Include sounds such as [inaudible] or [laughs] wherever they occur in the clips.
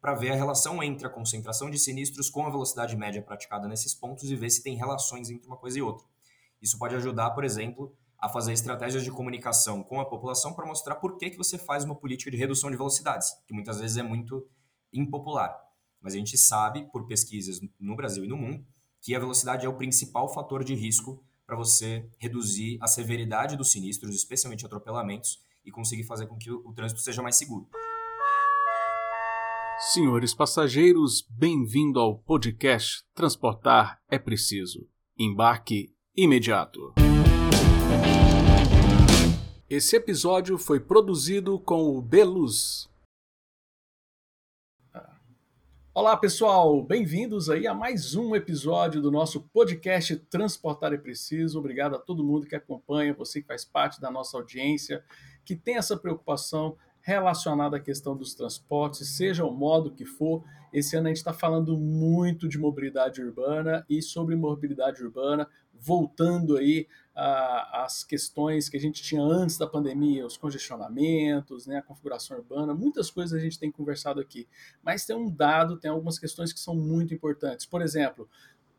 para ver a relação entre a concentração de sinistros com a velocidade média praticada nesses pontos e ver se tem relações entre uma coisa e outra. Isso pode ajudar, por exemplo, a fazer estratégias de comunicação com a população para mostrar por que, que você faz uma política de redução de velocidades, que muitas vezes é muito impopular. Mas a gente sabe, por pesquisas no Brasil e no mundo, que a velocidade é o principal fator de risco para você reduzir a severidade dos sinistros, especialmente atropelamentos, e conseguir fazer com que o, trânsito seja mais seguro. Senhores passageiros, bem-vindo ao podcast Transportar é Preciso. Embarque imediato. Esse episódio foi produzido com o Beluz. Olá pessoal, bem-vindos aí a mais um episódio do nosso podcast Transportar é Preciso. Obrigado a todo mundo que acompanha, você que faz parte da nossa audiência, que tem essa preocupação relacionada à questão dos transportes, seja o modo que for. Esse ano a gente está falando muito de mobilidade urbana e sobre mobilidade urbana, voltando aí às questões que a gente tinha antes da pandemia, os congestionamentos, né, a configuração urbana, muitas coisas a gente tem conversado aqui. Mas tem um dado, tem algumas questões que são muito importantes. Por exemplo,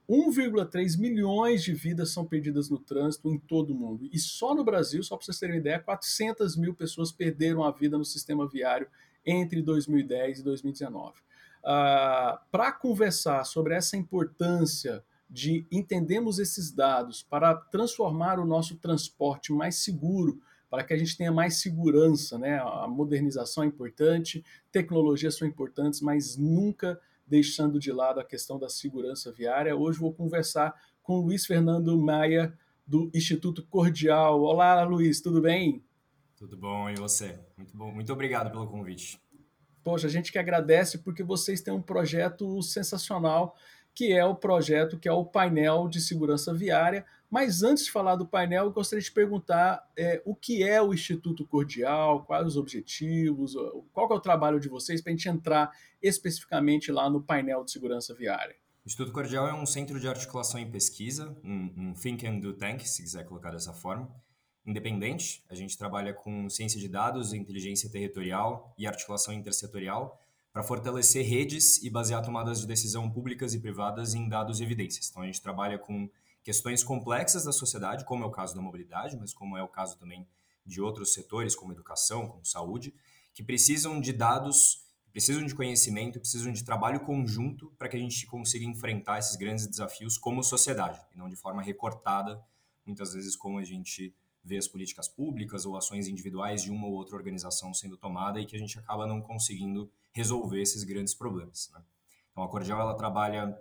1,3 milhões de vidas são perdidas no trânsito em todo o mundo. E só no Brasil, só para vocês terem uma ideia, 400 mil pessoas perderam a vida no sistema viário entre 2010 e 2019. Uh, para conversar sobre essa importância de entendermos esses dados para transformar o nosso transporte mais seguro, para que a gente tenha mais segurança, né? A modernização é importante, tecnologias são importantes, mas nunca deixando de lado a questão da segurança viária. Hoje vou conversar com Luiz Fernando Maia, do Instituto Cordial. Olá, Luiz, tudo bem? Tudo bom, e você? Muito bom, muito obrigado pelo convite. Poxa, a gente que agradece porque vocês têm um projeto sensacional, que é o projeto que é o painel de segurança viária, mas antes de falar do painel, eu gostaria de perguntar é, o que é o Instituto Cordial, quais os objetivos, qual é o trabalho de vocês para a gente entrar especificamente lá no painel de segurança viária. O Instituto Cordial é um centro de articulação e pesquisa, um, um think and do tank, se quiser colocar dessa forma, independente. A gente trabalha com ciência de dados, inteligência territorial e articulação intersetorial para fortalecer redes e basear tomadas de decisão públicas e privadas em dados e evidências. Então a gente trabalha com questões complexas da sociedade, como é o caso da mobilidade, mas como é o caso também de outros setores, como educação, como saúde, que precisam de dados, precisam de conhecimento, precisam de trabalho conjunto para que a gente consiga enfrentar esses grandes desafios como sociedade, e não de forma recortada, muitas vezes como a gente vê as políticas públicas ou ações individuais de uma ou outra organização sendo tomada e que a gente acaba não conseguindo resolver esses grandes problemas. Né? Então, a Cordial ela trabalha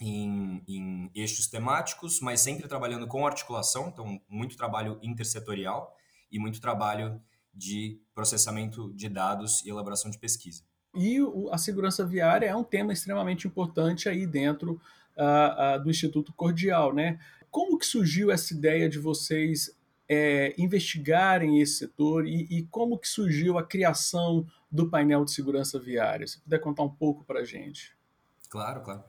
em, em eixos temáticos, mas sempre trabalhando com articulação, então muito trabalho intersetorial e muito trabalho de processamento de dados e elaboração de pesquisa. E a segurança viária é um tema extremamente importante aí dentro uh, uh, do Instituto Cordial, né? Como que surgiu essa ideia de vocês é, investigarem esse setor e, e, como que surgiu a criação do painel de segurança viária? Se puder contar um pouco para a gente. Claro, claro.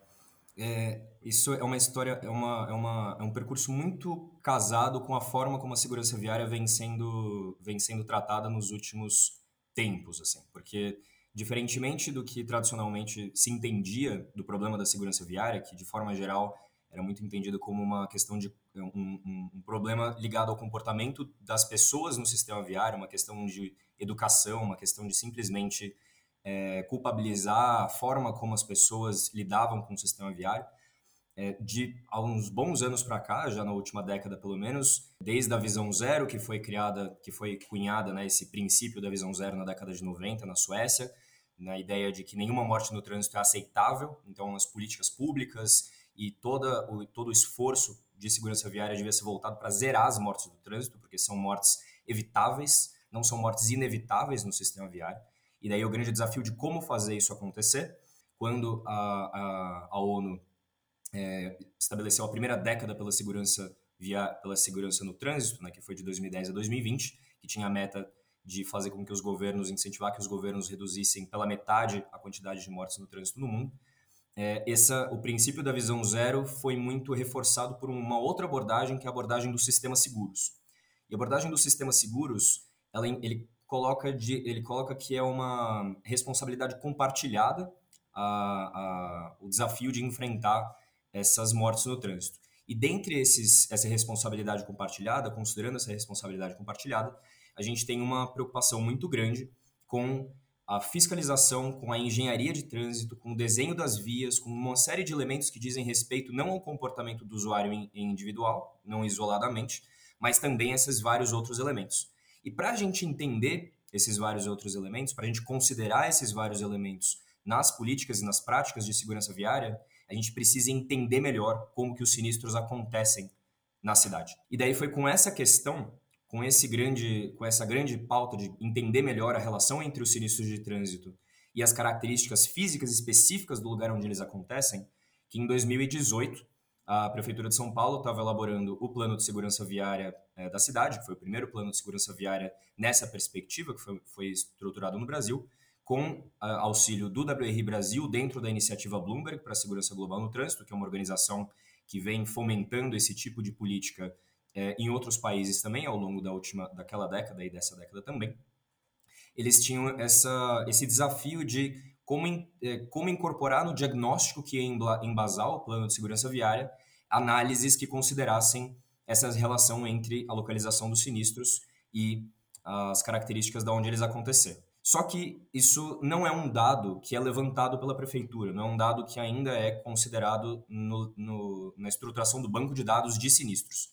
É, isso é uma história, é, uma, é, uma, é um percurso muito casado com a forma como a segurança viária vem sendo, vem sendo tratada nos últimos tempos, assim, porque diferentemente do que tradicionalmente se entendia do problema da segurança viária, que de forma geral era muito entendido como uma questão de um, um, um problema ligado ao comportamento das pessoas no sistema viário, uma questão de educação, uma questão de simplesmente é, culpabilizar a forma como as pessoas lidavam com o sistema viário. É, de há uns bons anos para cá, já na última década pelo menos, desde a visão zero que foi criada, que foi cunhada, né, esse princípio da visão zero na década de 90 na Suécia, na ideia de que nenhuma morte no trânsito é aceitável, então as políticas públicas e toda o, todo o esforço de segurança viária devia ser voltado para zerar as mortes do trânsito, porque são mortes evitáveis, não são mortes inevitáveis no sistema viário. E daí o grande desafio de como fazer isso acontecer, quando a, a, a ONU é, estabeleceu a primeira década pela segurança via pela segurança no trânsito, né, que foi de 2010 a 2020, que tinha a meta de fazer com que os governos incentivar que os governos reduzissem pela metade a quantidade de mortes no trânsito no mundo. É, essa, o princípio da visão zero foi muito reforçado por uma outra abordagem, que é a abordagem dos sistemas seguros. E a abordagem dos sistemas seguros, ela, ele coloca, de, ele coloca que é uma responsabilidade compartilhada a, a, o desafio de enfrentar essas mortes no trânsito. E dentre esses, essa responsabilidade compartilhada, considerando essa responsabilidade compartilhada, a gente tem uma preocupação muito grande com a fiscalização, com a engenharia de trânsito, com o desenho das vias, com uma série de elementos que dizem respeito não ao comportamento do usuário individual, não isoladamente, mas também esses vários outros elementos. E para a gente entender esses vários outros elementos, para a gente considerar esses vários elementos nas políticas e nas práticas de segurança viária, a gente precisa entender melhor como que os sinistros acontecem na cidade. E daí foi com essa questão, com esse grande, com essa grande pauta de entender melhor a relação entre os sinistros de trânsito e as características físicas específicas do lugar onde eles acontecem, que em 2018 a Prefeitura de São Paulo estava elaborando o plano de segurança viária é, da cidade, que foi o primeiro plano de segurança viária nessa perspectiva, que foi, foi estruturado no Brasil, com a, auxílio do WRI Brasil dentro da iniciativa Bloomberg para a Segurança Global no Trânsito, que é uma organização que vem fomentando esse tipo de política é, em outros países também ao longo da última daquela década e dessa década também. Eles tinham essa, esse desafio de como, é, como incorporar no diagnóstico que ia embasar o plano de segurança viária análises que considerassem essa relação entre a localização dos sinistros e as características de onde eles acontecer. Só que isso não é um dado que é levantado pela prefeitura, não é um dado que ainda é considerado no, no, na estruturação do banco de dados de sinistros.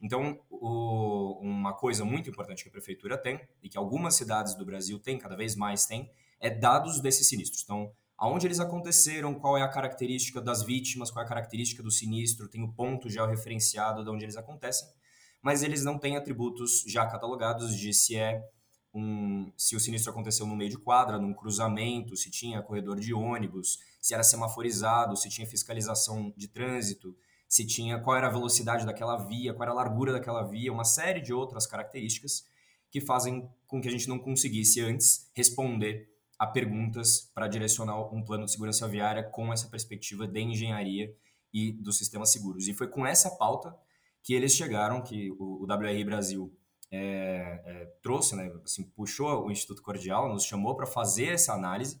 Então, o, uma coisa muito importante que a prefeitura tem, e que algumas cidades do Brasil têm, cada vez mais têm, é dados desses sinistros. Então, aonde eles aconteceram, qual é a característica das vítimas, qual é a característica do sinistro, tem o ponto georreferenciado de onde eles acontecem, mas eles não têm atributos já catalogados de se é um, se o sinistro aconteceu no meio de quadra, num cruzamento, se tinha corredor de ônibus, se era semaforizado, se tinha fiscalização de trânsito, se tinha qual era a velocidade daquela via, qual era a largura daquela via, uma série de outras características que fazem com que a gente não conseguisse antes responder a perguntas para direcionar um plano de segurança viária com essa perspectiva de engenharia e dos sistemas seguros. E foi com essa pauta que eles chegaram, que o, WRI Brasil é, é, trouxe, né, assim, puxou o Instituto Cordial, nos chamou para fazer essa análise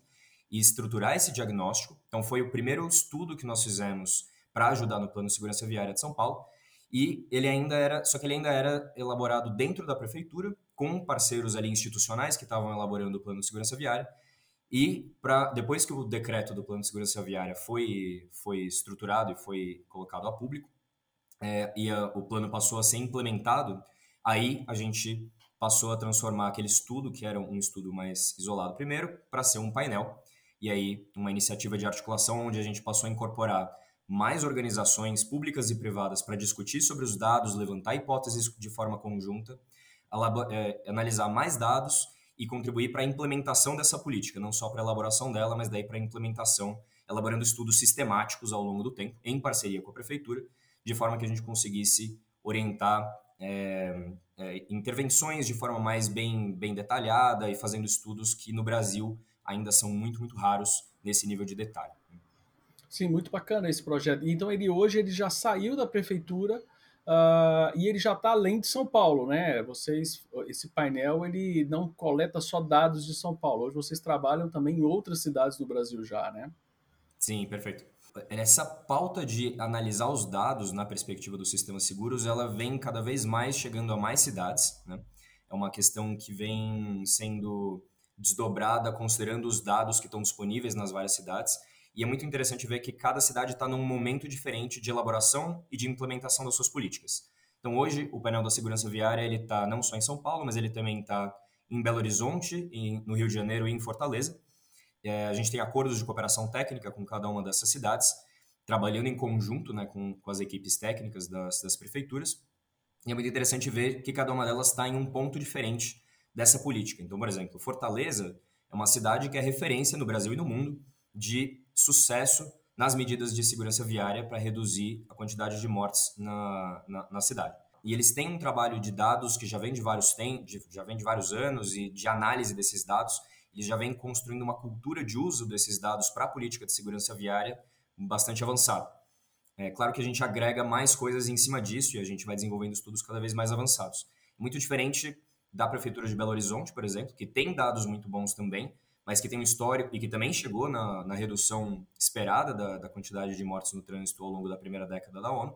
e estruturar esse diagnóstico. Então, foi o primeiro estudo que nós fizemos para ajudar no Plano de Segurança Viária de São Paulo. E ele ainda era, só que ele ainda era elaborado dentro da prefeitura, com parceiros ali institucionais que estavam elaborando o Plano de Segurança Viária e para depois que o decreto do Plano de Segurança Viária foi, foi estruturado e foi colocado a público, é, e a, o plano passou a ser implementado, aí a gente passou a transformar aquele estudo, que era um estudo mais isolado primeiro, para ser um painel. E aí, uma iniciativa de articulação onde a gente passou a incorporar mais organizações públicas e privadas para discutir sobre os dados, levantar hipóteses de forma conjunta, é, analisar mais dados e contribuir para a implementação dessa política, não só para a elaboração dela, mas daí para a implementação, elaborando estudos sistemáticos ao longo do tempo, em parceria com a prefeitura, de forma que a gente conseguisse orientar é, é, intervenções de forma mais bem, bem detalhada e fazendo estudos que no Brasil ainda são muito, muito raros nesse nível de detalhe. Sim, muito bacana esse projeto. Então ele hoje ele já saiu da prefeitura Uh, e ele já está além de São Paulo, né? Vocês, esse painel ele não coleta só dados de São Paulo. Hoje vocês trabalham também em outras cidades do Brasil já, né? Sim, perfeito. Essa pauta de analisar os dados na perspectiva dos sistemas seguros, ela vem cada vez mais chegando a mais cidades, né? É uma questão que vem sendo desdobrada considerando os dados que estão disponíveis nas várias cidades e é muito interessante ver que cada cidade está num momento diferente de elaboração e de implementação das suas políticas. Então, hoje, o painel da segurança viária ele está não só em São Paulo, mas ele também está em Belo Horizonte, em, no Rio de Janeiro e em Fortaleza. É, a gente tem acordos de cooperação técnica com cada uma dessas cidades, trabalhando em conjunto né, com, com as equipes técnicas das, das prefeituras. E é muito interessante ver que cada uma delas está em um ponto diferente dessa política. Então, por exemplo, Fortaleza é uma cidade que é referência no Brasil e no mundo de sucesso nas medidas de segurança viária para reduzir a quantidade de mortes na, na, na, cidade. E eles têm um trabalho de dados que já vem de vários tem, já vem de vários anos e de análise desses dados. Eles já vêm construindo uma cultura de uso desses dados para a política de segurança viária bastante avançada. É claro que a gente agrega mais coisas em cima disso e a gente vai desenvolvendo estudos cada vez mais avançados. Muito diferente da prefeitura de Belo Horizonte, por exemplo, que tem dados muito bons também, mas que tem um histórico e que também chegou na, na redução esperada da, da quantidade de mortes no trânsito ao longo da primeira década da ONU,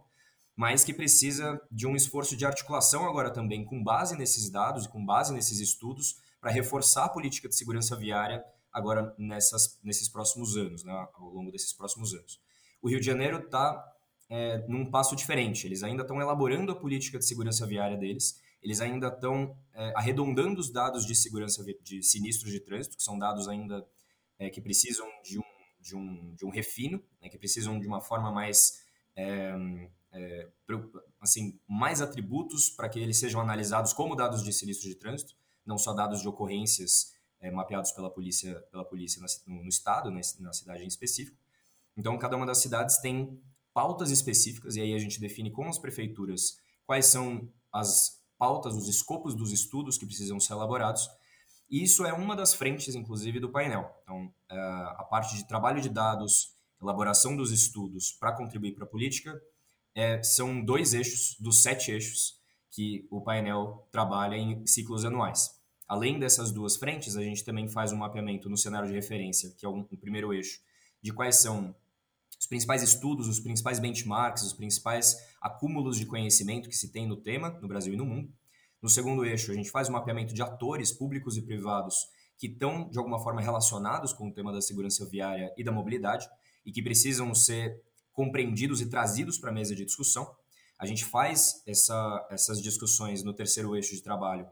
mas que precisa de um esforço de articulação agora também, com base nesses dados e com base nesses estudos, para reforçar a política de segurança viária agora nessas, nesses próximos anos, né, ao longo desses próximos anos. O Rio de Janeiro está é, num passo diferente, eles ainda estão elaborando a política de segurança viária deles, eles ainda estão é, arredondando os dados de segurança de sinistros de trânsito, que são dados ainda é, que precisam de um, de um, de um refino, né, que precisam de uma forma mais é, é assim mais atributos para que eles sejam analisados como dados de sinistros de trânsito, não só dados de ocorrências é, mapeados pela polícia pela polícia no, no estado, né, na cidade em específico. Então, cada uma das cidades tem pautas específicas e aí a gente define com as prefeituras quais são as pautas, os escopos dos estudos que precisam ser elaborados. E isso é uma das frentes, inclusive, do painel. Então, é, a parte de trabalho de dados, elaboração dos estudos para contribuir para a política, é, são dois eixos dos sete eixos que o painel trabalha em ciclos anuais. Além dessas duas frentes, a gente também faz um mapeamento no cenário de referência, que é o primeiro eixo, de quais são os principais estudos, os principais benchmarks, os principais acúmulos de conhecimento que se tem no tema, no Brasil e no mundo. No segundo eixo, a gente faz um mapeamento de atores públicos e privados que estão, de alguma forma, relacionados com o tema da segurança viária e da mobilidade e que precisam ser compreendidos e trazidos para a mesa de discussão. A gente faz essa, essas discussões no terceiro eixo de trabalho,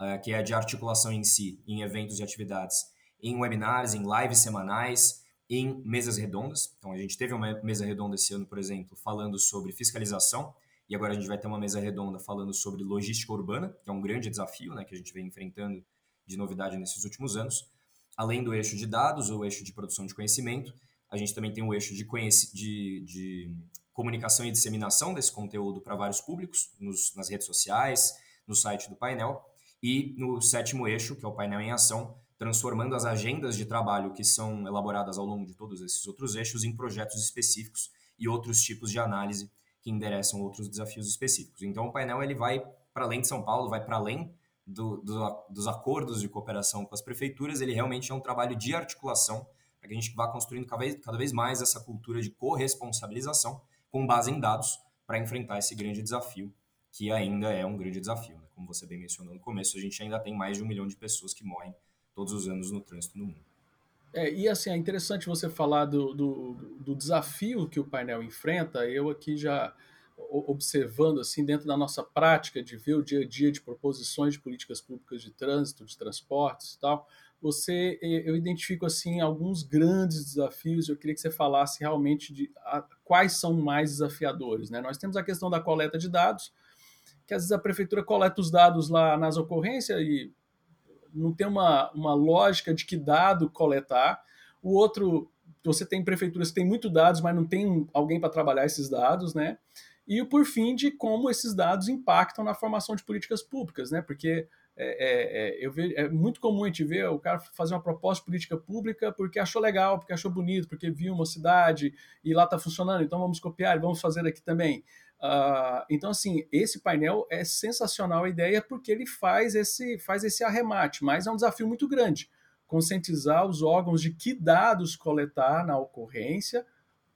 uh, que é de articulação em si, em eventos e atividades, em webinars, em lives semanais, em mesas redondas. Então, a gente teve uma mesa redonda esse ano, por exemplo, falando sobre fiscalização, e agora a gente vai ter uma mesa redonda falando sobre logística urbana, que é um grande desafio né, que a gente vem enfrentando de novidade nesses últimos anos. Além do eixo de dados, ou eixo de produção de conhecimento, a gente também tem o eixo de, de, de comunicação e disseminação desse conteúdo para vários públicos, nos, nas redes sociais, no site do painel, e no sétimo eixo, que é o painel em ação, transformando as agendas de trabalho que são elaboradas ao longo de todos esses outros eixos em projetos específicos e outros tipos de análise que endereçam outros desafios específicos. Então, o painel ele vai para além de São Paulo, vai para além do, do, dos acordos de cooperação com as prefeituras, ele realmente é um trabalho de articulação para que a gente vá construindo cada vez, cada vez mais essa cultura de corresponsabilização com base em dados para enfrentar esse grande desafio, que ainda é um grande desafio. Né? Como você bem mencionou no começo, a gente ainda tem mais de um milhão de pessoas que morrem todos os anos no trânsito no mundo. É, e assim, é interessante você falar do, do, do, desafio que o painel enfrenta. Eu aqui já observando assim dentro da nossa prática de ver o dia a dia de proposições de políticas públicas de trânsito, de transportes e tal, você eu identifico assim alguns grandes desafios. Eu queria que você falasse realmente de a, quais são mais desafiadores. Né? Nós temos a questão da coleta de dados, que às vezes a prefeitura coleta os dados lá nas ocorrências e não tem uma, uma lógica de que dado coletar. O outro, você tem prefeituras que têm muito dados, mas não tem alguém para trabalhar esses dados, né? E por fim, de como esses dados impactam na formação de políticas públicas, né? Porque é, é, é eu vejo, é muito comum a gente ver o cara fazer uma proposta de política pública porque achou legal, porque achou bonito, porque viu uma cidade e lá está funcionando, então vamos copiar e vamos fazer aqui também. Uh, então, assim, esse painel é sensacional a ideia porque ele faz esse, faz esse arremate, mas é um desafio muito grande conscientizar os órgãos de que dados coletar na ocorrência,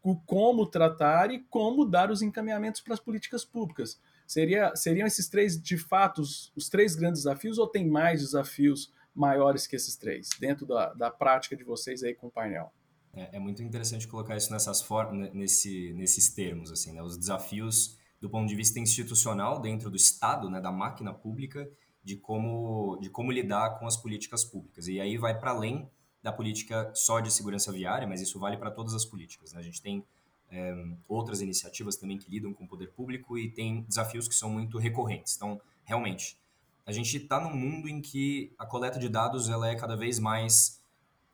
o como tratar e como dar os encaminhamentos para as políticas públicas. Seria, seriam esses três, de fato, os, os três grandes desafios ou tem mais desafios maiores que esses três, dentro da, da prática de vocês aí com o painel? É, é muito interessante colocar isso nessas nesse, nesses termos, assim, né? Os desafios do ponto de vista institucional dentro do Estado, né, da máquina pública, de como, de como lidar com as políticas públicas. E aí vai para além da política só de segurança viária, mas isso vale para todas as políticas. Né? A gente tem é, outras iniciativas também que lidam com o poder público e tem desafios que são muito recorrentes. Então, realmente, a gente está num mundo em que a coleta de dados ela é cada vez mais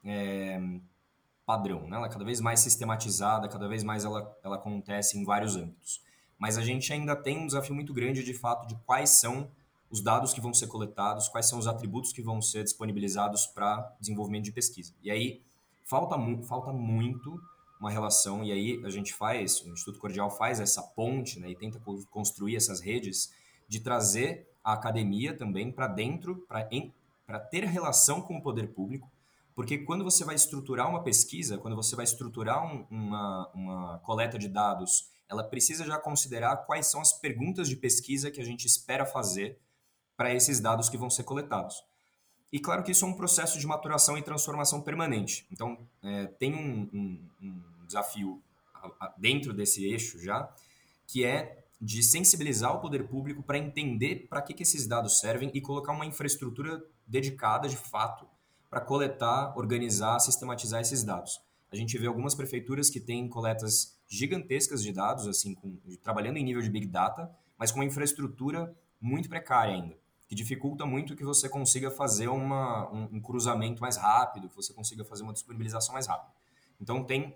é, padrão, né? ela é cada vez mais sistematizada, cada vez mais ela, ela acontece em vários âmbitos. Mas a gente ainda tem um desafio muito grande de fato de quais são os dados que vão ser coletados, quais são os atributos que vão ser disponibilizados para desenvolvimento de pesquisa. E aí falta, mu falta muito uma relação, e aí a gente faz, o Instituto Cordial faz essa ponte né, e tenta construir essas redes de trazer a academia também para dentro, para ter relação com o poder público, Porque quando você vai estruturar uma pesquisa, quando você vai estruturar um, uma, uma coleta de dados, ela precisa já considerar quais são as perguntas de pesquisa que a gente espera fazer para esses dados que vão ser coletados. E claro que isso é um processo de maturação e transformação permanente. Então, é, tem um, um, um desafio dentro desse eixo já, que é de sensibilizar o poder público para entender para que, que esses dados servem e colocar uma infraestrutura dedicada, de fato, para coletar, organizar, sistematizar esses dados. A gente vê algumas prefeituras que têm coletas gigantescas de dados, assim, com, trabalhando em nível de big data, mas com uma infraestrutura muito precária ainda, que dificulta muito que você consiga fazer uma, um, um cruzamento mais rápido, que você consiga fazer uma disponibilização mais rápida. Então tem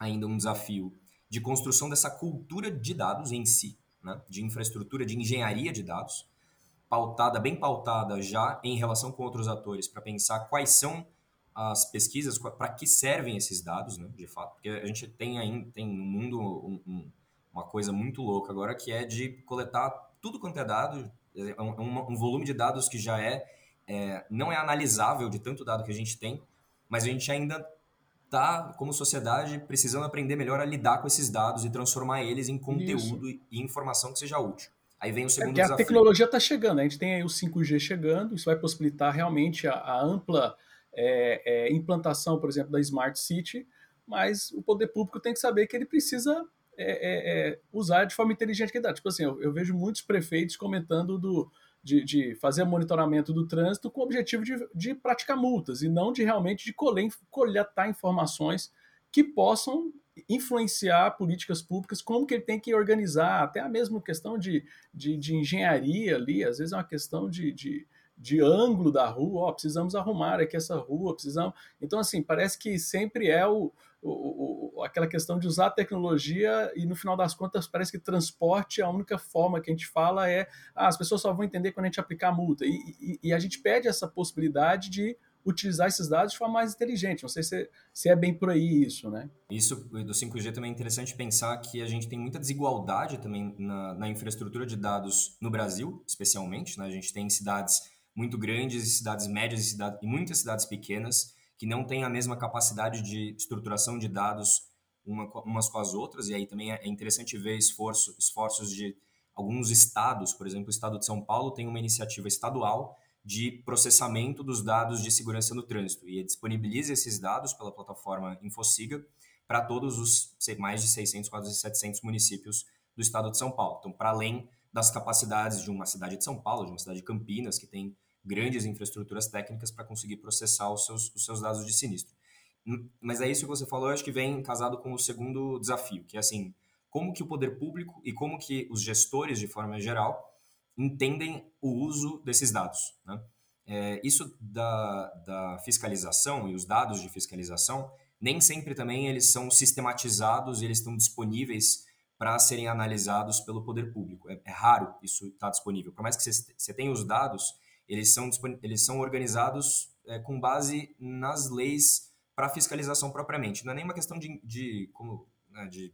ainda um desafio de construção dessa cultura de dados em si, né? de infraestrutura, de engenharia de dados, pautada, bem pautada já em relação com outros atores, para pensar quais são as pesquisas, para que servem esses dados, né, de fato. Porque a gente tem ainda tem no mundo um, um, uma coisa muito louca agora que é de coletar tudo quanto é dado, é um, um volume de dados que já é, é, não é analisável de tanto dado que a gente tem, mas a gente ainda está, como sociedade, precisando aprender melhor a lidar com esses dados e transformar eles em conteúdo isso. e informação que seja útil. Aí vem o é segundo é desafio. A tecnologia está chegando, a gente tem aí o 5G chegando, isso vai possibilitar realmente a, a ampla é, é, implantação, por exemplo, da Smart City, mas o poder público tem que saber que ele precisa é, é, é usar de forma inteligente que dá. Tipo assim, eu, eu vejo muitos prefeitos comentando do, de, de, fazer monitoramento do trânsito com o objetivo de, de praticar multas e não de realmente de coletar informações que possam influenciar políticas públicas, como que ele tem que organizar, até a mesma questão de, de, de engenharia ali, às vezes é uma questão de, de, de ângulo da rua, ó, precisamos arrumar aqui essa rua, precisamos... Então, assim, parece que sempre é o, o, o, aquela questão de usar a tecnologia e no final das contas parece que transporte a única forma que a gente fala é ah, as pessoas só vão entender quando a gente aplicar a multa e, e, e, a gente pede essa possibilidade de utilizar esses dados de forma mais inteligente. Não sei se, se é bem por aí isso, né? Isso do 5G também é interessante pensar que a gente tem muita desigualdade também na, na infraestrutura de dados no Brasil, especialmente. Né? A gente tem cidades muito grandes, cidades médias e, cidade, e muitas cidades pequenas que não têm a mesma capacidade de estruturação de dados uma, umas com as outras, e aí também é interessante ver esforço, esforços de alguns estados, por exemplo, o estado de São Paulo tem uma iniciativa estadual de processamento dos dados de segurança no trânsito e disponibiliza esses dados pela plataforma Infosiga para todos os mais de 600, quase 700 municípios do estado de São Paulo. Então, para além das capacidades de uma cidade de São Paulo, de uma cidade de Campinas, que tem grandes infraestruturas técnicas para conseguir processar os seus, os seus dados de sinistro. Hum, mas é isso que você falou, eu acho que vem casado com o segundo desafio, que é assim, como que o poder público e como que os gestores, de forma geral, entendem o uso desses dados. Né? É, isso da, da fiscalização e os dados de fiscalização, nem sempre também eles são sistematizados e eles estão disponíveis para serem analisados pelo poder público. É, é raro isso estar tá disponível. Por mais que você tenha os dados, eles são, eles são organizados é, com base nas leis para fiscalização propriamente. Não é nem uma questão de, de como, né, de,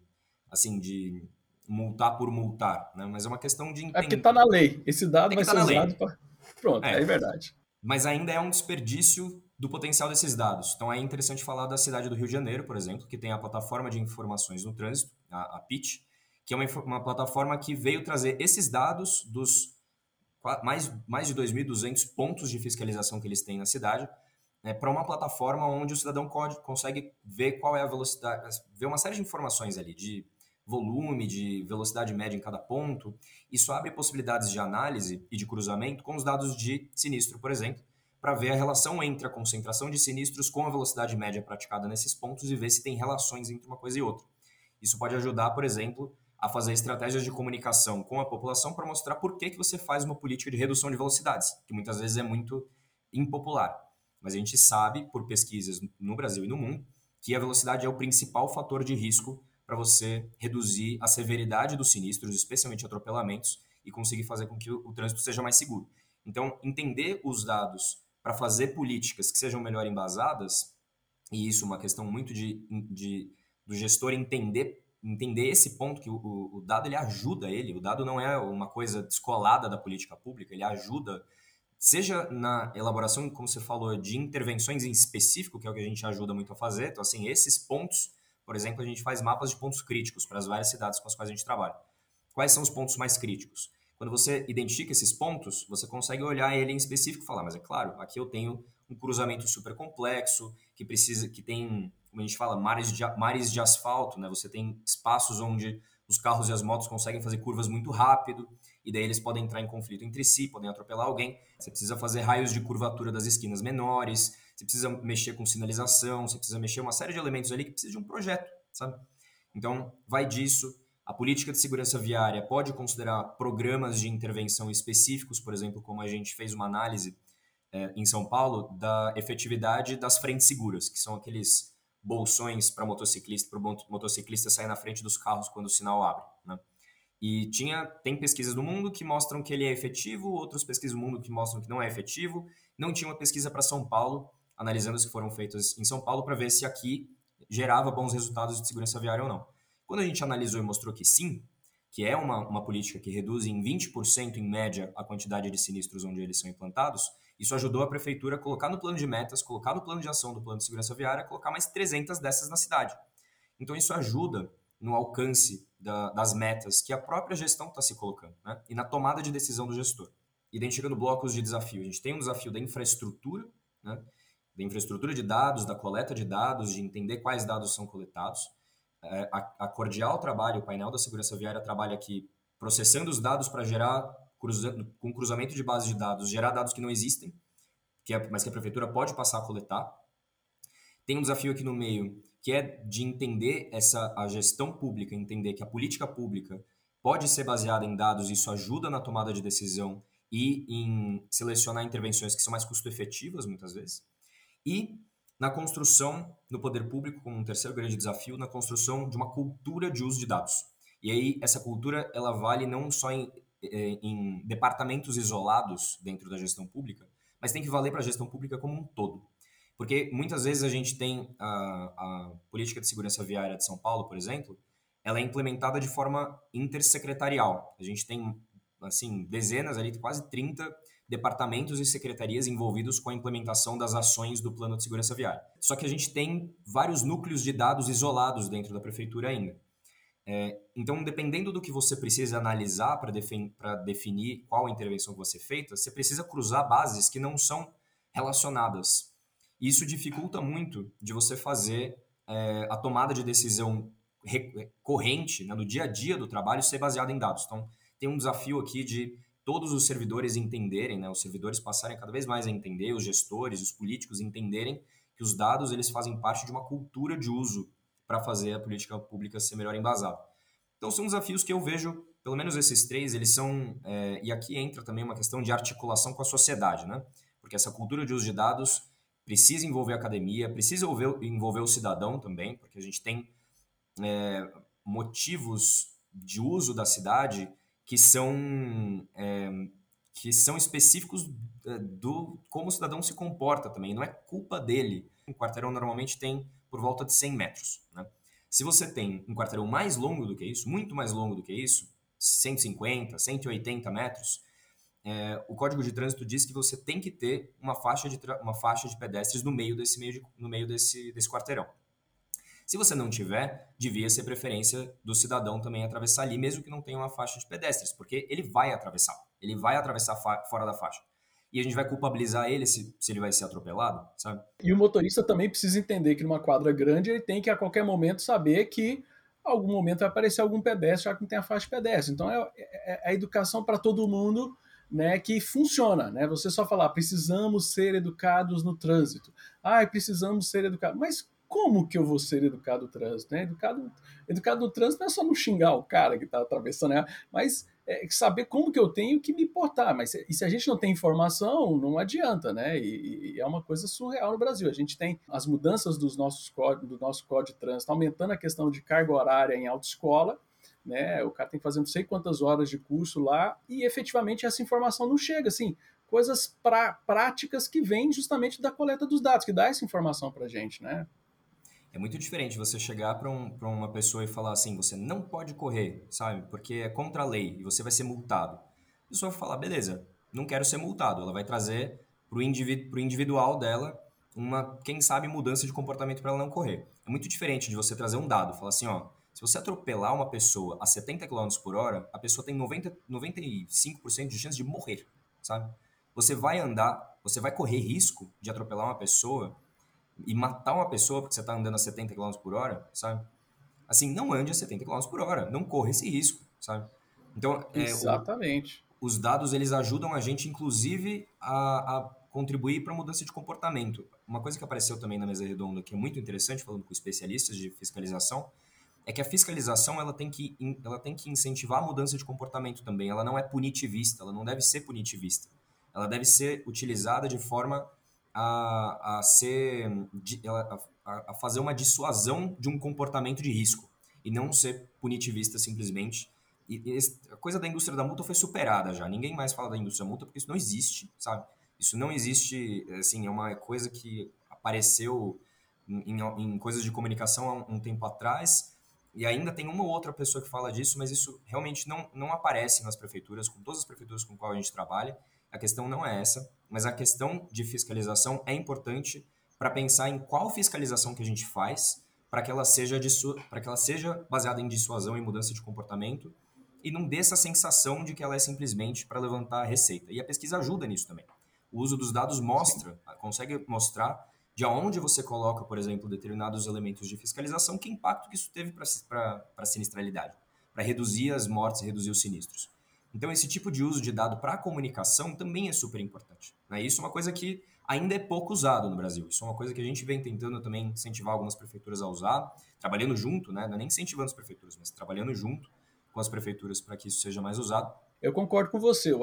assim, de multar por multar, né? mas é uma questão de entender. É que está na lei. Esse dado vai tá ser usado para... Pronto, é. é verdade. Mas ainda é um desperdício do potencial desses dados. Então é interessante falar da cidade do Rio de Janeiro, por exemplo, que tem a plataforma de informações no trânsito, a, a PIT, que é uma, uma plataforma que veio trazer esses dados dos mais, mais de 2.200 pontos de fiscalização que eles têm na cidade, né, para uma plataforma onde o cidadão pode, consegue ver qual é a velocidade, ver uma série de informações ali, de volume, de velocidade média em cada ponto. Isso abre possibilidades de análise e de cruzamento com os dados de sinistro, por exemplo, para ver a relação entre a concentração de sinistros com a velocidade média praticada nesses pontos e ver se tem relações entre uma coisa e outra. Isso pode ajudar, por exemplo, a fazer estratégias de comunicação com a população para mostrar por que, que você faz uma política de redução de velocidades, que muitas vezes é muito impopular. Mas a gente sabe, por pesquisas no Brasil e no mundo, que a velocidade é o principal fator de risco para você reduzir a severidade dos sinistros, especialmente atropelamentos, e conseguir fazer com que o, o trânsito seja mais seguro. Então, entender os dados para fazer políticas que sejam melhor embasadas, e isso é uma questão muito de, de do gestor entender entender esse ponto que o, o, dado ele ajuda ele, o dado não é uma coisa descolada da política pública, ele ajuda seja na elaboração, como você falou, de intervenções em específico, que é o que a gente ajuda muito a fazer. Então, assim, esses pontos, por exemplo, a gente faz mapas de pontos críticos para as várias cidades com as quais a gente trabalha. Quais são os pontos mais críticos? Quando você identifica esses pontos, você consegue olhar ele em específico e falar, mas é claro, aqui eu tenho um cruzamento super complexo, que precisa, que tem, como a gente fala, mares de, mares de asfalto, né? Você tem espaços onde os carros e as motos conseguem fazer curvas muito rápido, e daí eles podem entrar em conflito entre si, podem atropelar alguém. Você precisa fazer raios de curvatura das esquinas menores, você precisa mexer com sinalização, você precisa mexer uma série de elementos ali que precisa de um projeto, sabe? Então, vai disso. A política de segurança viária pode considerar programas de intervenção específicos, por exemplo, como a gente fez uma análise é, em São Paulo da efetividade das frentes seguras, que são aqueles bolsões para motociclista, para motociclista sair na frente dos carros quando o sinal abre. Né? E tinha, tem pesquisas no mundo que mostram que ele é efetivo, outras pesquisas no mundo que mostram que não é efetivo. Não tinha uma pesquisa para São Paulo, analisando as que foram feitas em São Paulo, para ver se aqui gerava bons resultados de segurança viária ou não. Quando a gente analisou e mostrou que sim, que é uma, uma política que reduz em 20% em média a quantidade de sinistros onde eles são implantados, isso ajudou a prefeitura a colocar no plano de metas, colocar no plano de ação do plano de segurança viária, colocar mais 300 dessas na cidade. Então isso ajuda no alcance da, das metas que a própria gestão está se colocando, né? e na tomada de decisão do gestor. Identificando blocos de desafio. A gente tem um desafio da infraestrutura, né? Da infraestrutura de dados, da coleta de dados, de entender quais dados são coletados. É, a, Cordial trabalha, o painel da segurança viária trabalha aqui processando os dados para gerar com cruzamento de bases de dados, gerar dados que não existem, que é, mas que a prefeitura pode passar a coletar. Tem um desafio aqui no meio, que é de entender essa a gestão pública, entender que a política pública pode ser baseada em dados, isso ajuda na tomada de decisão e em selecionar intervenções que são mais custo-efetivas, muitas vezes. E na construção, no poder público, como um terceiro grande desafio, na construção de uma cultura de uso de dados. E aí, essa cultura, ela vale não só em é, em departamentos isolados dentro da gestão pública, mas tem que valer para a gestão pública como um todo. Porque muitas vezes a gente tem a, a, política de segurança viária de São Paulo, por exemplo, ela é implementada de forma intersecretarial. A gente tem, assim, dezenas, ali, quase 30 departamentos e secretarias envolvidos com a implementação das ações do plano de segurança viária. Só que a gente tem vários núcleos de dados isolados dentro da prefeitura ainda. É, então, dependendo do que você precisa analisar para defin definir qual a intervenção que você feita, você precisa cruzar bases que não são relacionadas. Isso dificulta muito de você fazer é, a tomada de decisão corrente, né, no dia a dia do trabalho, ser baseada em dados. Então, tem um desafio aqui de todos os servidores entenderem, né, os servidores passarem cada vez mais a entender, os gestores, os políticos entenderem que os dados eles fazem parte de uma cultura de uso para fazer a política pública ser melhor embasada. Então, são desafios que eu vejo, pelo menos esses três, eles são. É, e aqui entra também uma questão de articulação com a sociedade, né? Porque essa cultura de uso de dados precisa envolver a academia, precisa envolver, envolver o cidadão também, porque a gente tem é, motivos de uso da cidade que são, é, que são específicos é, do como o cidadão se comporta também, não é culpa dele. Um quarteirão normalmente tem por volta de 100 metros. Né? Se você tem um quarteirão mais longo do que isso, muito mais longo do que isso, 150, 180 metros, é, o Código de Trânsito diz que você tem que ter uma faixa de, uma faixa de pedestres no meio desse, meio de, no meio desse, desse quarteirão. Se você não tiver, devia ser preferência do cidadão também atravessar ali, mesmo que não tenha uma faixa de pedestres, porque ele vai atravessar, ele vai atravessar fora da faixa e a gente vai culpabilizar ele se, se ele vai ser atropelado, sabe? E o motorista também precisa entender que numa quadra grande ele tem que a qualquer momento saber que algum momento vai aparecer algum pedestre já que não tem a faixa de pedestre. Então é, é, é a educação para todo mundo né, que funciona, né? Você só falar, precisamos ser educados no trânsito. Ah, precisamos ser educados. Mas como que eu vou ser educado no trânsito? Né? Educado, educado no trânsito não é só não xingar o cara que está atravessando, mas é, saber como que eu tenho que me portar. Mas e se a gente não tem informação, não adianta, né? E, e, é uma coisa surreal no Brasil. A gente tem as mudanças dos nossos do nosso código de trânsito, aumentando a questão de carga horária em autoescola, né? O cara tem que fazer não sei quantas horas de curso lá e efetivamente essa informação não chega, assim, coisas pra, práticas que vêm justamente da coleta dos dados, que dá essa informação para gente, né? É muito diferente você chegar para um, uma pessoa e falar assim: você não pode correr, sabe? Porque é contra a lei e você vai ser multado. A pessoa vai falar: beleza, não quero ser multado. Ela vai trazer para o individu individual dela uma, quem sabe, mudança de comportamento para ela não correr. É muito diferente de você trazer um dado, falar assim, ó, se você atropelar uma pessoa a 70 km por hora, a pessoa tem 90, 95% de chance de morrer, sabe? Você vai andar, você vai correr risco de atropelar uma pessoa e matar uma pessoa porque você está andando a 70 km por hora, sabe? Assim, não ande a 70 km por hora, não corra esse risco, sabe? Então, Exatamente. É, o, os dados, eles ajudam a gente, inclusive, a, a contribuir para a mudança de comportamento. Uma coisa que apareceu também na mesa redonda, que é muito interessante, falando com especialistas de fiscalização, é que a fiscalização ela tem que, ela tem que incentivar a mudança de comportamento também. Ela não é punitivista, ela não deve ser punitivista. Ela deve ser utilizada de forma a, a ser a, a fazer uma dissuasão de um comportamento de risco e não ser punitivista simplesmente. E, e a coisa da indústria da multa foi superada já. Ninguém mais fala da indústria da multa porque isso não existe, sabe? Isso não existe, assim, é uma coisa que apareceu em, em coisas de comunicação há um, tempo atrás e ainda tem uma ou outra pessoa que fala disso, mas isso realmente não, não aparece nas prefeituras, com todas as prefeituras com qual a gente trabalha. A questão não é essa, mas a questão de fiscalização é importante para pensar em qual fiscalização que a gente faz para que ela seja para que ela seja baseada em dissuasão e mudança de comportamento e não dê essa sensação de que ela é simplesmente para levantar a receita. E a pesquisa ajuda nisso também. O uso dos dados mostra, consegue mostrar de onde você coloca, por exemplo, determinados elementos de fiscalização, que impacto que isso teve para a sinistralidade, para reduzir as mortes, reduzir os sinistros. Então, esse tipo de uso de dado para comunicação também é super importante. Né? Isso é uma coisa que ainda é pouco usado no Brasil. Isso é uma coisa que a gente vem tentando também incentivar algumas prefeituras a usar, trabalhando junto, né? não é nem incentivando as prefeituras, mas trabalhando junto com as prefeituras para que isso seja mais usado. Eu concordo com você. Eu,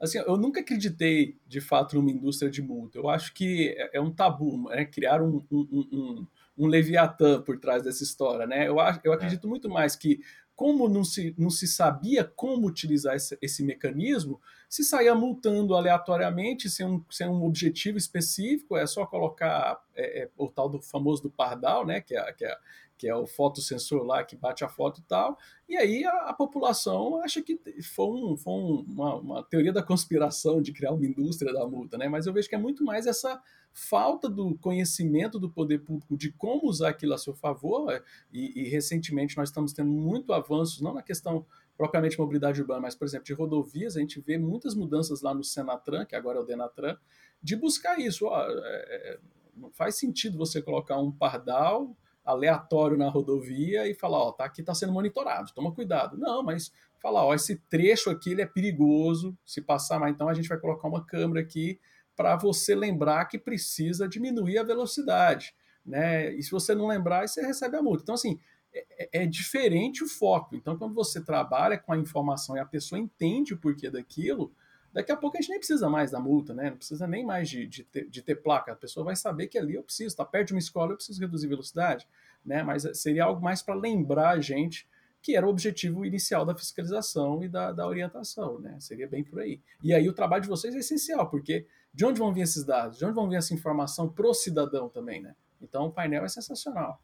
assim, eu nunca acreditei, de fato, numa indústria de multa. Eu acho que é, é um tabu, né? criar um, um, um, um Leviatã por trás dessa história. Né? Eu, eu acredito é. muito mais que como não se, não se sabia como utilizar esse, esse mecanismo, se saía multando aleatoriamente, sem um, sem um objetivo específico, é só colocar é, é, o tal do famoso do pardal, né, que é, que é, que é o fotossensor lá que bate a foto e tal, e aí a, a população acha que foi, um, foi um, uma, uma, teoria da conspiração de criar uma indústria da multa, né, mas eu vejo que é muito mais essa falta do conhecimento do poder público de como usar aquilo a seu favor, é, e, e recentemente nós estamos tendo muito avanços, não na questão propriamente mobilidade urbana, mas, por exemplo, de rodovias, a gente vê muitas mudanças lá no Senatran, que agora é o Denatran, de buscar isso. Ó, é, é, não faz sentido você colocar um pardal aleatório na rodovia e falar, ó, tá aqui está sendo monitorado, toma cuidado. Não, mas falar, ó, esse trecho aqui ele é perigoso, se passar mais, então a gente vai colocar uma câmera aqui para você lembrar que precisa diminuir a velocidade, né? E se você não lembrar, você recebe a multa. Então, assim, é, é, é diferente o foco. Então, quando você trabalha com a informação e a pessoa entende o porquê daquilo, Daqui a pouco a gente nem precisa mais da multa, né? Não precisa nem mais de, de, ter, de ter placa. A pessoa vai saber que ali eu preciso, está perto de uma escola, eu preciso reduzir velocidade, né? Mas seria algo mais para lembrar a gente que era o objetivo inicial da fiscalização e da, da orientação, né? Seria bem por aí. E aí o trabalho de vocês é essencial, porque de onde vão vir esses dados? De onde vão vir essa informação pro cidadão também, né? Então o painel é sensacional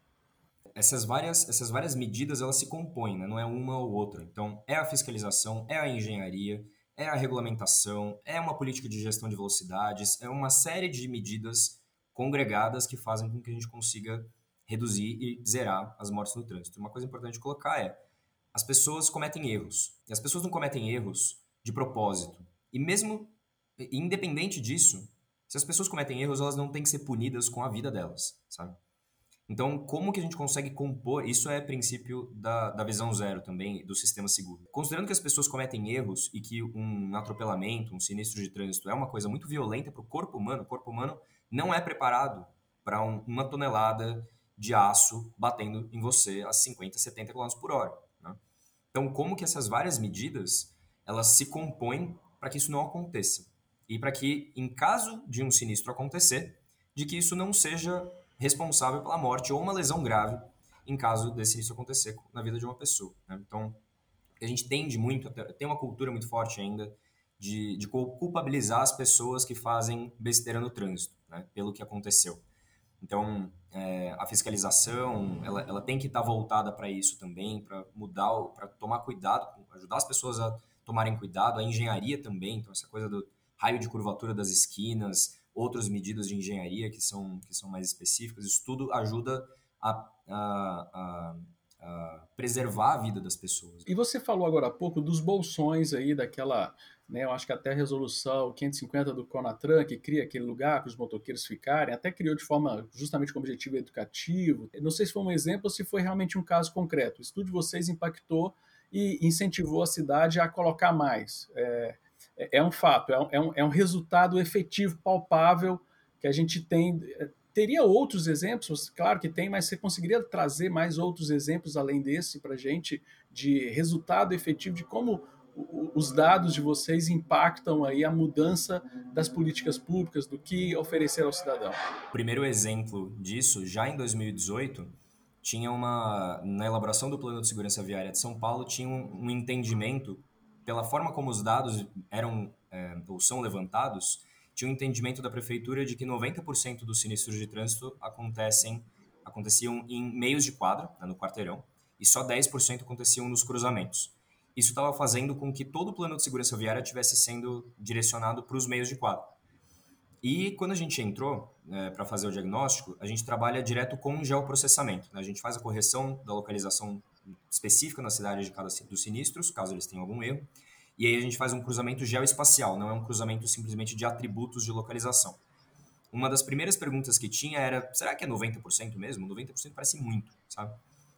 essas várias, essas várias medidas elas se compõem, né? não é uma ou outra. Então, é a fiscalização, é a engenharia, é a regulamentação, é uma política de gestão de velocidades, é uma série de medidas congregadas que fazem com que a gente consiga reduzir e zerar as mortes no trânsito. Uma coisa importante de colocar é: as pessoas cometem erros. E as pessoas não cometem erros de propósito. E mesmo independente disso, se as pessoas cometem erros, elas não têm que ser punidas com a vida delas, sabe? Então, como que a gente consegue compor? Isso é princípio da, da visão zero também, do sistema seguro. Considerando que as pessoas cometem erros e que um atropelamento, um sinistro de trânsito é uma coisa muito violenta para o corpo humano, o corpo humano não é preparado para um, uma tonelada de aço batendo em você a 50, 70 km por hora. Né? Então, como que essas várias medidas elas se compõem para que isso não aconteça? E para que, em caso de um sinistro acontecer, de que isso não seja responsável pela morte ou uma lesão grave em caso desse isso acontecer na vida de uma pessoa. Né? Então, a gente tende muito, tem uma cultura muito forte ainda de, de culpabilizar as pessoas que fazem besteira no trânsito, né? pelo que aconteceu. Então, é, a fiscalização, ela, ela tem que estar tá voltada para isso também, para mudar, para tomar cuidado, ajudar as pessoas a tomarem cuidado, a engenharia também, então essa coisa do, raio de curvatura das esquinas, outras medidas de engenharia que são, que são mais específicas. Isso tudo ajuda a, a, a, a preservar a vida das pessoas. E você falou agora há pouco dos bolsões aí, daquela né, eu acho que até a resolução 550 do Conatran, que cria aquele lugar para os motoqueiros ficarem, até criou de forma justamente com objetivo educativo. Não sei se foi um exemplo ou se foi realmente um caso concreto. O estudo de vocês impactou e incentivou a cidade a colocar mais. É, é um fato, é um, é um é resultado efetivo, palpável, que a gente tem. Teria outros exemplos? Claro que tem, mas você conseguiria trazer mais outros exemplos além desse para a gente, de resultado efetivo, de como os dados de vocês impactam aí a mudança das políticas públicas, do que oferecer ao cidadão? Primeiro exemplo disso, já em 2018, tinha uma na elaboração do plano de segurança viária de São Paulo tinha um, um entendimento pela forma como os dados eram é, ou são levantados tinha um entendimento da prefeitura de que 90% dos sinistros de trânsito acontecem aconteciam em meios de quadra né, no quarteirão e só 10% aconteciam nos cruzamentos isso estava fazendo com que todo o plano de segurança viária tivesse sendo direcionado para os meios de quadro. E quando a gente entrou é, para fazer o diagnóstico, a gente trabalha direto com o geoprocessamento. Né? A gente faz a correção da localização específica na cidade de cada dos sinistros, caso eles tenham algum erro. E aí a gente faz um cruzamento geoespacial, não é um cruzamento simplesmente de atributos de localização. Uma das primeiras perguntas que tinha era: será que é 90% mesmo? 90% parece muito, sabe?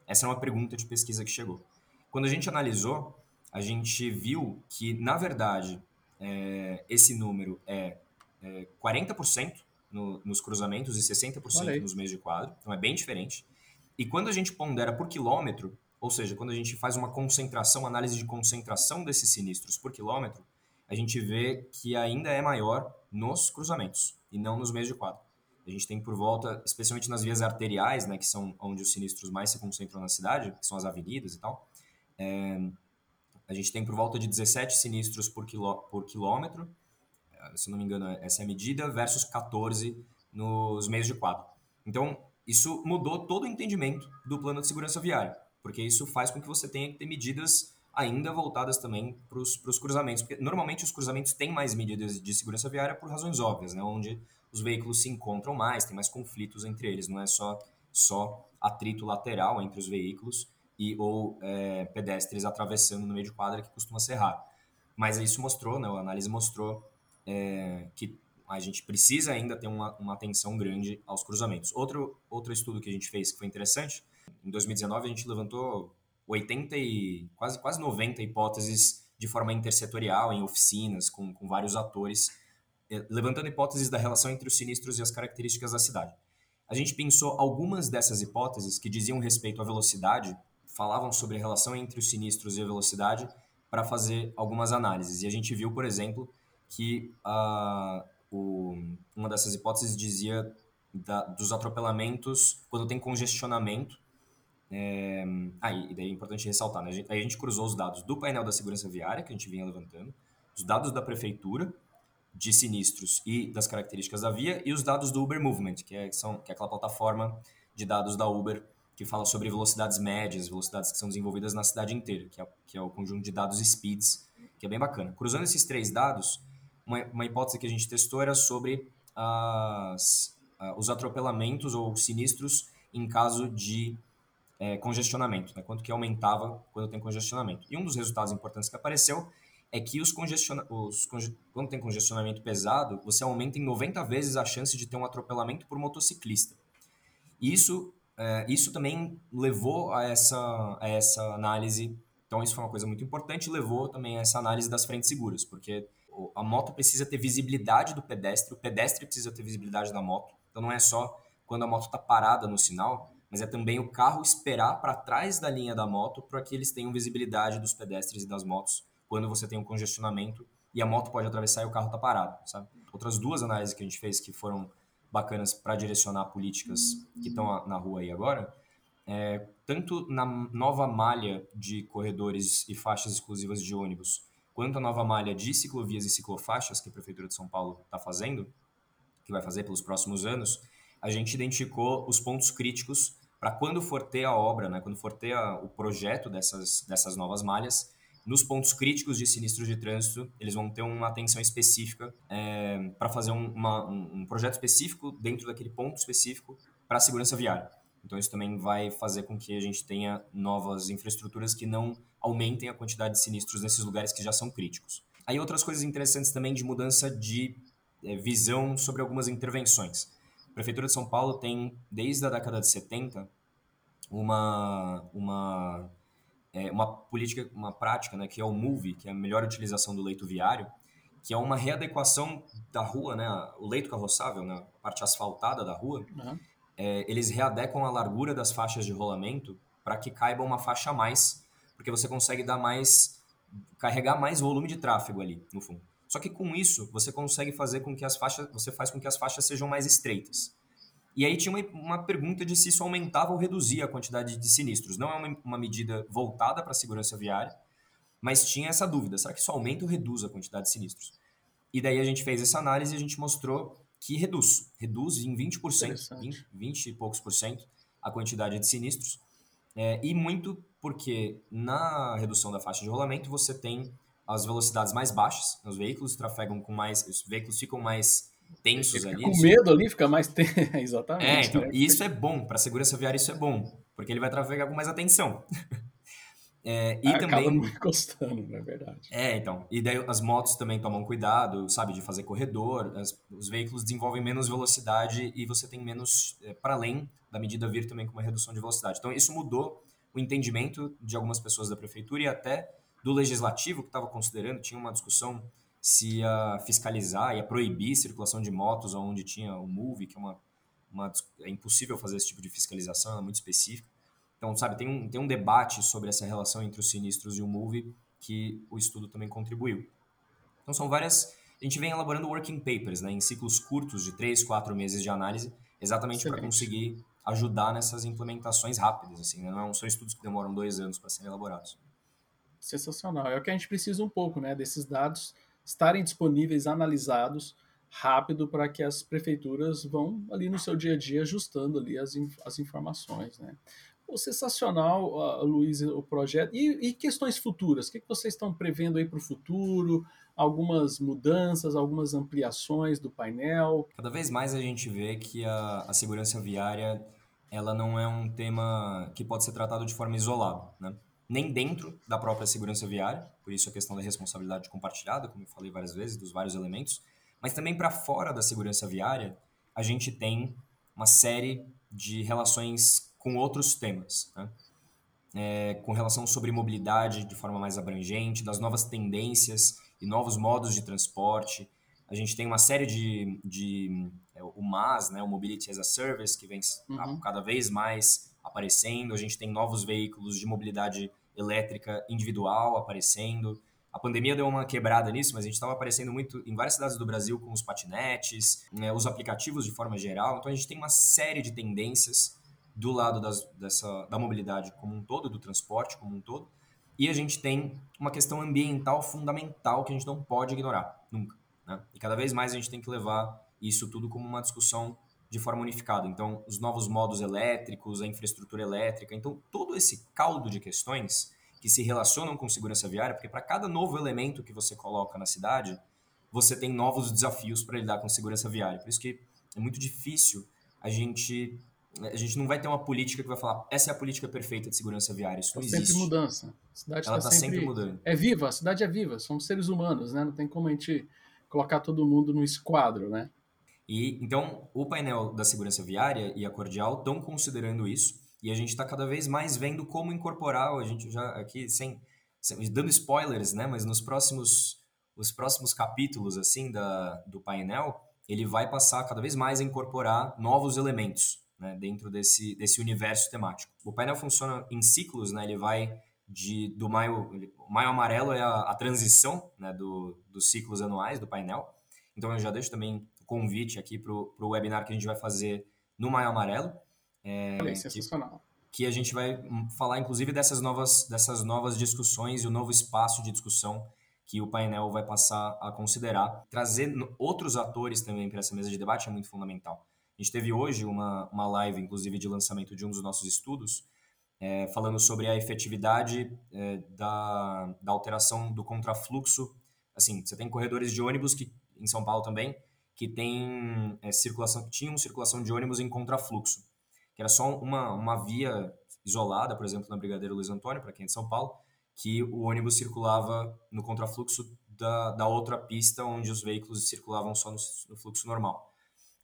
Essa é uma pergunta de pesquisa que chegou. Quando a gente analisou, a gente viu que, na verdade, é, esse número é, é 40% no, nos cruzamentos e 60% nos meios de quadro, então é bem diferente. E quando a gente pondera por quilômetro, ou seja, quando a gente faz uma concentração, análise de concentração desses sinistros por quilômetro, a gente vê que ainda é maior nos cruzamentos e não nos meios de quadro. A gente tem por volta, especialmente nas vias arteriais, né, que são onde os sinistros mais se concentram na cidade, que são as avenidas e tal, é, a gente tem por volta de 17 sinistros por, por quilômetro, eh, se não me engano, essa é a medida, versus 14 nos meios de quadro. Então, isso mudou todo o entendimento do plano de segurança viária, porque isso faz com que você tenha que ter medidas ainda voltadas também para os cruzamentos, porque normalmente os cruzamentos têm mais medidas de segurança viária por razões óbvias, né? onde os veículos se encontram mais, tem mais conflitos entre eles, não é só, só atrito lateral entre os veículos, e ou é, pedestres atravessando no meio de quadra, que costuma ser raro. Mas isso mostrou, né, a análise mostrou é, que a gente precisa ainda ter uma, uma atenção grande aos cruzamentos. Outro, outro estudo que a gente fez que foi interessante, em 2019 a gente levantou 80 e quase, quase 90 hipóteses de forma intersetorial em oficinas com, com vários atores, é, levantando hipóteses da relação entre os sinistros e as características da cidade. A gente pensou algumas dessas hipóteses que diziam respeito à velocidade falavam sobre a relação entre os sinistros e a velocidade para fazer algumas análises. E a gente viu, por exemplo, que uh, o, uma dessas hipóteses dizia da, dos atropelamentos quando tem congestionamento. É, ah, daí é importante ressaltar, né? a gente, aí a gente cruzou os dados do painel da segurança viária, que a gente vinha levantando, os dados da prefeitura, de sinistros e das características da via, e os dados do Uber Movement, que é, são, que é aquela plataforma de dados da Uber que fala sobre velocidades médias, velocidades que são desenvolvidas na cidade inteira, que é, que é o conjunto de dados speeds, que é bem bacana. Cruzando esses três dados, uma, uma hipótese que a gente testou era sobre as, os atropelamentos ou sinistros em caso de é, congestionamento, né? quanto que aumentava quando tem congestionamento. E um dos resultados importantes que apareceu é que os congestiona os conge quando tem congestionamento pesado, você aumenta em 90 vezes a chance de ter um atropelamento por motociclista. Isso é, isso também levou a essa, a essa análise. Então, isso foi uma coisa muito importante, levou também a essa análise das frentes seguras, porque a moto precisa ter visibilidade do pedestre, o pedestre precisa ter visibilidade da moto. Então, não é só quando a moto está parada no sinal, mas é também o carro esperar para trás da linha da moto para que eles tenham visibilidade dos pedestres e das motos quando você tem um congestionamento e a moto pode atravessar e o carro está parado, sabe? Outras duas análises que a gente fez que foram bacanas para direcionar políticas que estão na rua aí agora, é, tanto na nova malha de corredores e faixas exclusivas de ônibus, quanto a nova malha de ciclovias e ciclofaixas que a Prefeitura de São Paulo está fazendo, que vai fazer pelos próximos anos, a gente identificou os pontos críticos para quando for ter a obra, né, quando for ter a, o projeto dessas, dessas novas malhas, nos pontos críticos de sinistros de trânsito, eles vão ter uma atenção específica é, para fazer um, uma, um, projeto específico dentro daquele ponto específico para a segurança viária. Então, isso também vai fazer com que a gente tenha novas infraestruturas que não aumentem a quantidade de sinistros nesses lugares que já são críticos. Aí, outras coisas interessantes também de mudança de é, visão sobre algumas intervenções. A Prefeitura de São Paulo tem, desde a década de 70, uma, uma é, uma política, uma prática, né, que é o MOVE, que é a melhor utilização do leito viário, que é uma readequação da rua, né, o leito carroçável, né, a parte asfaltada da rua, uhum. É, eles readequam a largura das faixas de rolamento para que caiba uma faixa a mais, porque você consegue dar mais, carregar mais volume de tráfego ali, no fundo. Só que com isso, você consegue fazer com que as faixas, você faz com que as faixas sejam mais estreitas. E aí tinha uma, uma, pergunta de se isso aumentava ou reduzia a quantidade de sinistros. Não é uma, uma medida voltada para a segurança viária, mas tinha essa dúvida: será que isso aumenta ou reduz a quantidade de sinistros? E daí a gente fez essa análise e a gente mostrou que reduz. Reduz em 20%, 20, 20 e poucos por cento a quantidade de sinistros. É, e muito porque na redução da faixa de rolamento você tem as velocidades mais baixas, os veículos trafegam com mais, os veículos ficam mais tensos ali. Com medo ali, fica mais tenso. [laughs] Exatamente. É, então, né? e isso é bom, para a segurança viária isso é bom, porque ele vai trafegar com mais atenção. [laughs] É, e Acaba também. [laughs] Encostando, não é verdade. É, então. E daí as motos também tomam cuidado, sabe, de fazer corredor. As, os veículos desenvolvem menos velocidade e você tem menos, é, para além da medida vir também com uma redução de velocidade. Então, isso mudou o entendimento de algumas pessoas da prefeitura e até do legislativo que estava considerando. Tinha uma discussão se ia fiscalizar, ia proibir circulação de motos onde tinha o MOVE, que é uma, uma é impossível fazer esse tipo de fiscalização, ela é muito específica. Então, sabe, tem um, tem um debate sobre essa relação entre os sinistros e o MOVE que o estudo também contribuiu. Então, são várias... A gente vem elaborando working papers, né, em ciclos curtos de três, quatro meses de análise, exatamente para conseguir ajudar nessas implementações rápidas. Assim, né? Não são estudos que demoram dois anos para serem elaborados. Sensacional. É o que a gente precisa um pouco, né, desses dados estarem disponíveis, analisados rápido para que as prefeituras vão ali no seu dia a dia ajustando ali as, as informações, né? Pô, sensacional, uh, Luiz, o projeto. E, e, questões futuras? O que, que vocês estão prevendo aí para o futuro? Algumas mudanças, algumas ampliações do painel? Cada vez mais a gente vê que a, a segurança viária ela não é um tema que pode ser tratado de forma isolada, né? nem dentro da própria segurança viária, por isso a questão da responsabilidade compartilhada, como eu falei várias vezes, dos vários elementos, mas também para fora da segurança viária, a gente tem uma série de relações com outros temas, né? é, com relação sobre mobilidade de forma mais abrangente, das novas tendências e novos modos de transporte. A gente tem uma série de, de é, o MAS, né, o Mobility as a Service, que vem uhum. cada vez mais aparecendo, a gente tem novos veículos de mobilidade elétrica individual aparecendo. A pandemia deu uma quebrada nisso, mas a gente estava aparecendo muito em várias cidades do Brasil com os patinetes, né, os aplicativos de forma geral. Então a gente tem uma série de tendências do lado das, dessa, da mobilidade como um todo, do transporte como um todo. E a gente tem uma questão ambiental fundamental que a gente não pode ignorar, nunca. Né? E cada vez mais a gente tem que levar isso tudo como uma discussão de forma unificada. Então, os novos modos elétricos, a infraestrutura elétrica. Então, todo esse caldo de questões que se relacionam com segurança viária, porque para cada novo elemento que você coloca na cidade, você tem novos desafios para lidar com segurança viária. Por isso que é muito difícil a gente a gente não vai ter uma política que vai falar essa é a política perfeita de segurança viária. Isso tá não existe. sempre mudança. A cidade Ela está tá sempre, sempre, mudando. É viva, a cidade é viva. Somos seres humanos, né? Não tem como a gente colocar todo mundo no esquadro, né? E então o painel da segurança viária e a Cordial estão considerando isso e a gente está cada vez mais vendo como incorporar. A gente já aqui sem, sem, dando spoilers, né? Mas nos próximos os próximos capítulos assim da, do painel ele vai passar cada vez mais a incorporar novos elementos né, dentro desse, desse universo temático. O painel funciona em ciclos, né? Ele vai de do maio, o maio amarelo é a, a transição né, do, dos ciclos anuais do painel. Então eu já deixo também convite aqui para o webinar que a gente vai fazer no Maio Amarelo. É, é sensacional. Que, que, a gente vai falar, inclusive, dessas novas, dessas novas discussões e o novo espaço de discussão que o painel vai passar a considerar. Trazer outros atores também para essa mesa de debate é muito fundamental. A gente teve hoje uma, uma live, inclusive, de lançamento de um dos nossos estudos, é, falando sobre a efetividade é, da, da alteração do contrafluxo. Assim, você tem corredores de ônibus que em São Paulo também que tem é, circulação, que tinham circulação de ônibus em contrafluxo, que era só uma, uma via isolada, por exemplo, na Brigadeiro Luiz Antônio, para quem é de São Paulo, que o ônibus circulava no contrafluxo da, da outra pista onde os veículos circulavam só no, no fluxo normal.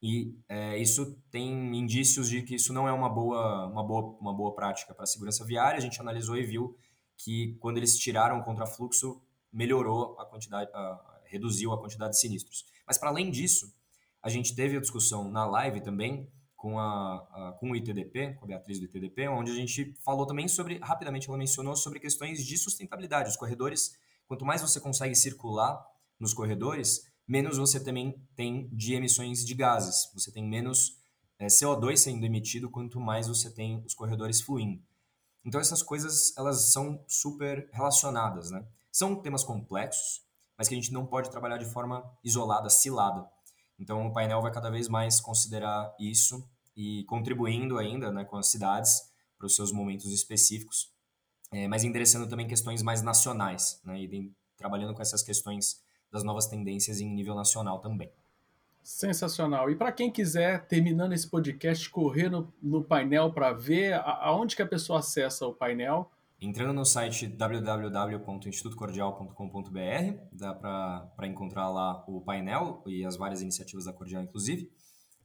E é, isso tem indícios de que isso não é uma boa, uma boa, uma boa prática para a segurança viária. A gente analisou e viu que quando eles tiraram o contrafluxo, melhorou a quantidade, a, reduziu a quantidade de sinistros. Mas para além disso, a gente teve a discussão na live também com, a, a, com o ITDP, com a Beatriz do ITDP, onde a gente falou também sobre, rapidamente ela mencionou sobre questões de sustentabilidade. Os corredores, quanto mais você consegue circular nos corredores, menos você também tem de emissões de gases. Você tem menos é, CO2 sendo emitido, quanto mais você tem os corredores fluindo. Então essas coisas elas são super relacionadas, né? São temas complexos, mas que a gente não pode trabalhar de forma isolada, cilada. Então o painel vai cada vez mais considerar isso e contribuindo ainda né, com as cidades para os seus momentos específicos, é, mas endereçando também questões mais nacionais, né, e trabalhando com essas questões das novas tendências em nível nacional também. Sensacional. E para quem quiser, terminando esse podcast, correr no, no painel para ver aonde que a pessoa acessa o painel. Entrando no site www.institutocordial.com.br, dá para encontrar lá o painel e as várias iniciativas da Cordial, inclusive.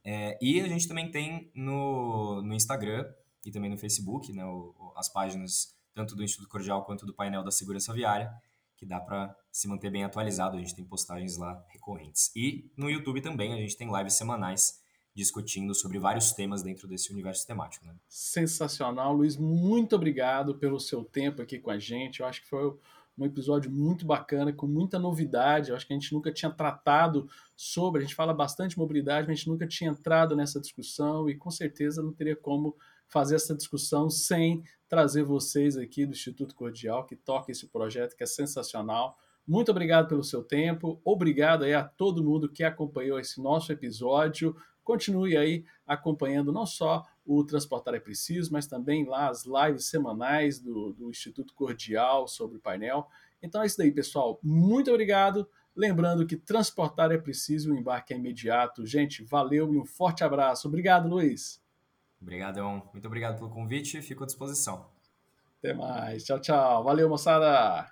É, e a gente também tem no, no Instagram e também no Facebook, né, o, as páginas tanto do Instituto Cordial quanto do painel da Segurança Viária, que dá para se manter bem atualizado. A gente tem postagens lá recorrentes. E no YouTube também a gente tem lives semanais discutindo sobre vários temas dentro desse universo temático. Né? Sensacional, Luiz. Muito obrigado pelo seu tempo aqui com a gente. Eu acho que foi um episódio muito bacana, com muita novidade. Eu acho que a gente nunca tinha tratado sobre, a gente fala bastante mobilidade, mas a gente nunca tinha entrado nessa discussão e com certeza não teria como fazer essa discussão sem trazer vocês aqui do Instituto Cordial, que toca esse projeto que é sensacional. Muito obrigado pelo seu tempo, obrigado aí a todo mundo que acompanhou esse nosso episódio. Continue aí acompanhando não só o Transportar é Preciso, mas também lá as lives semanais do, do Instituto Cordial sobre o painel. Então é isso daí, pessoal. Muito obrigado. Lembrando que transportar é preciso, o embarque é imediato. Gente, valeu e um forte abraço. Obrigado, Luiz. Obrigadão. Muito obrigado pelo convite. Fico à disposição. Até mais. Tchau, tchau. Valeu, moçada.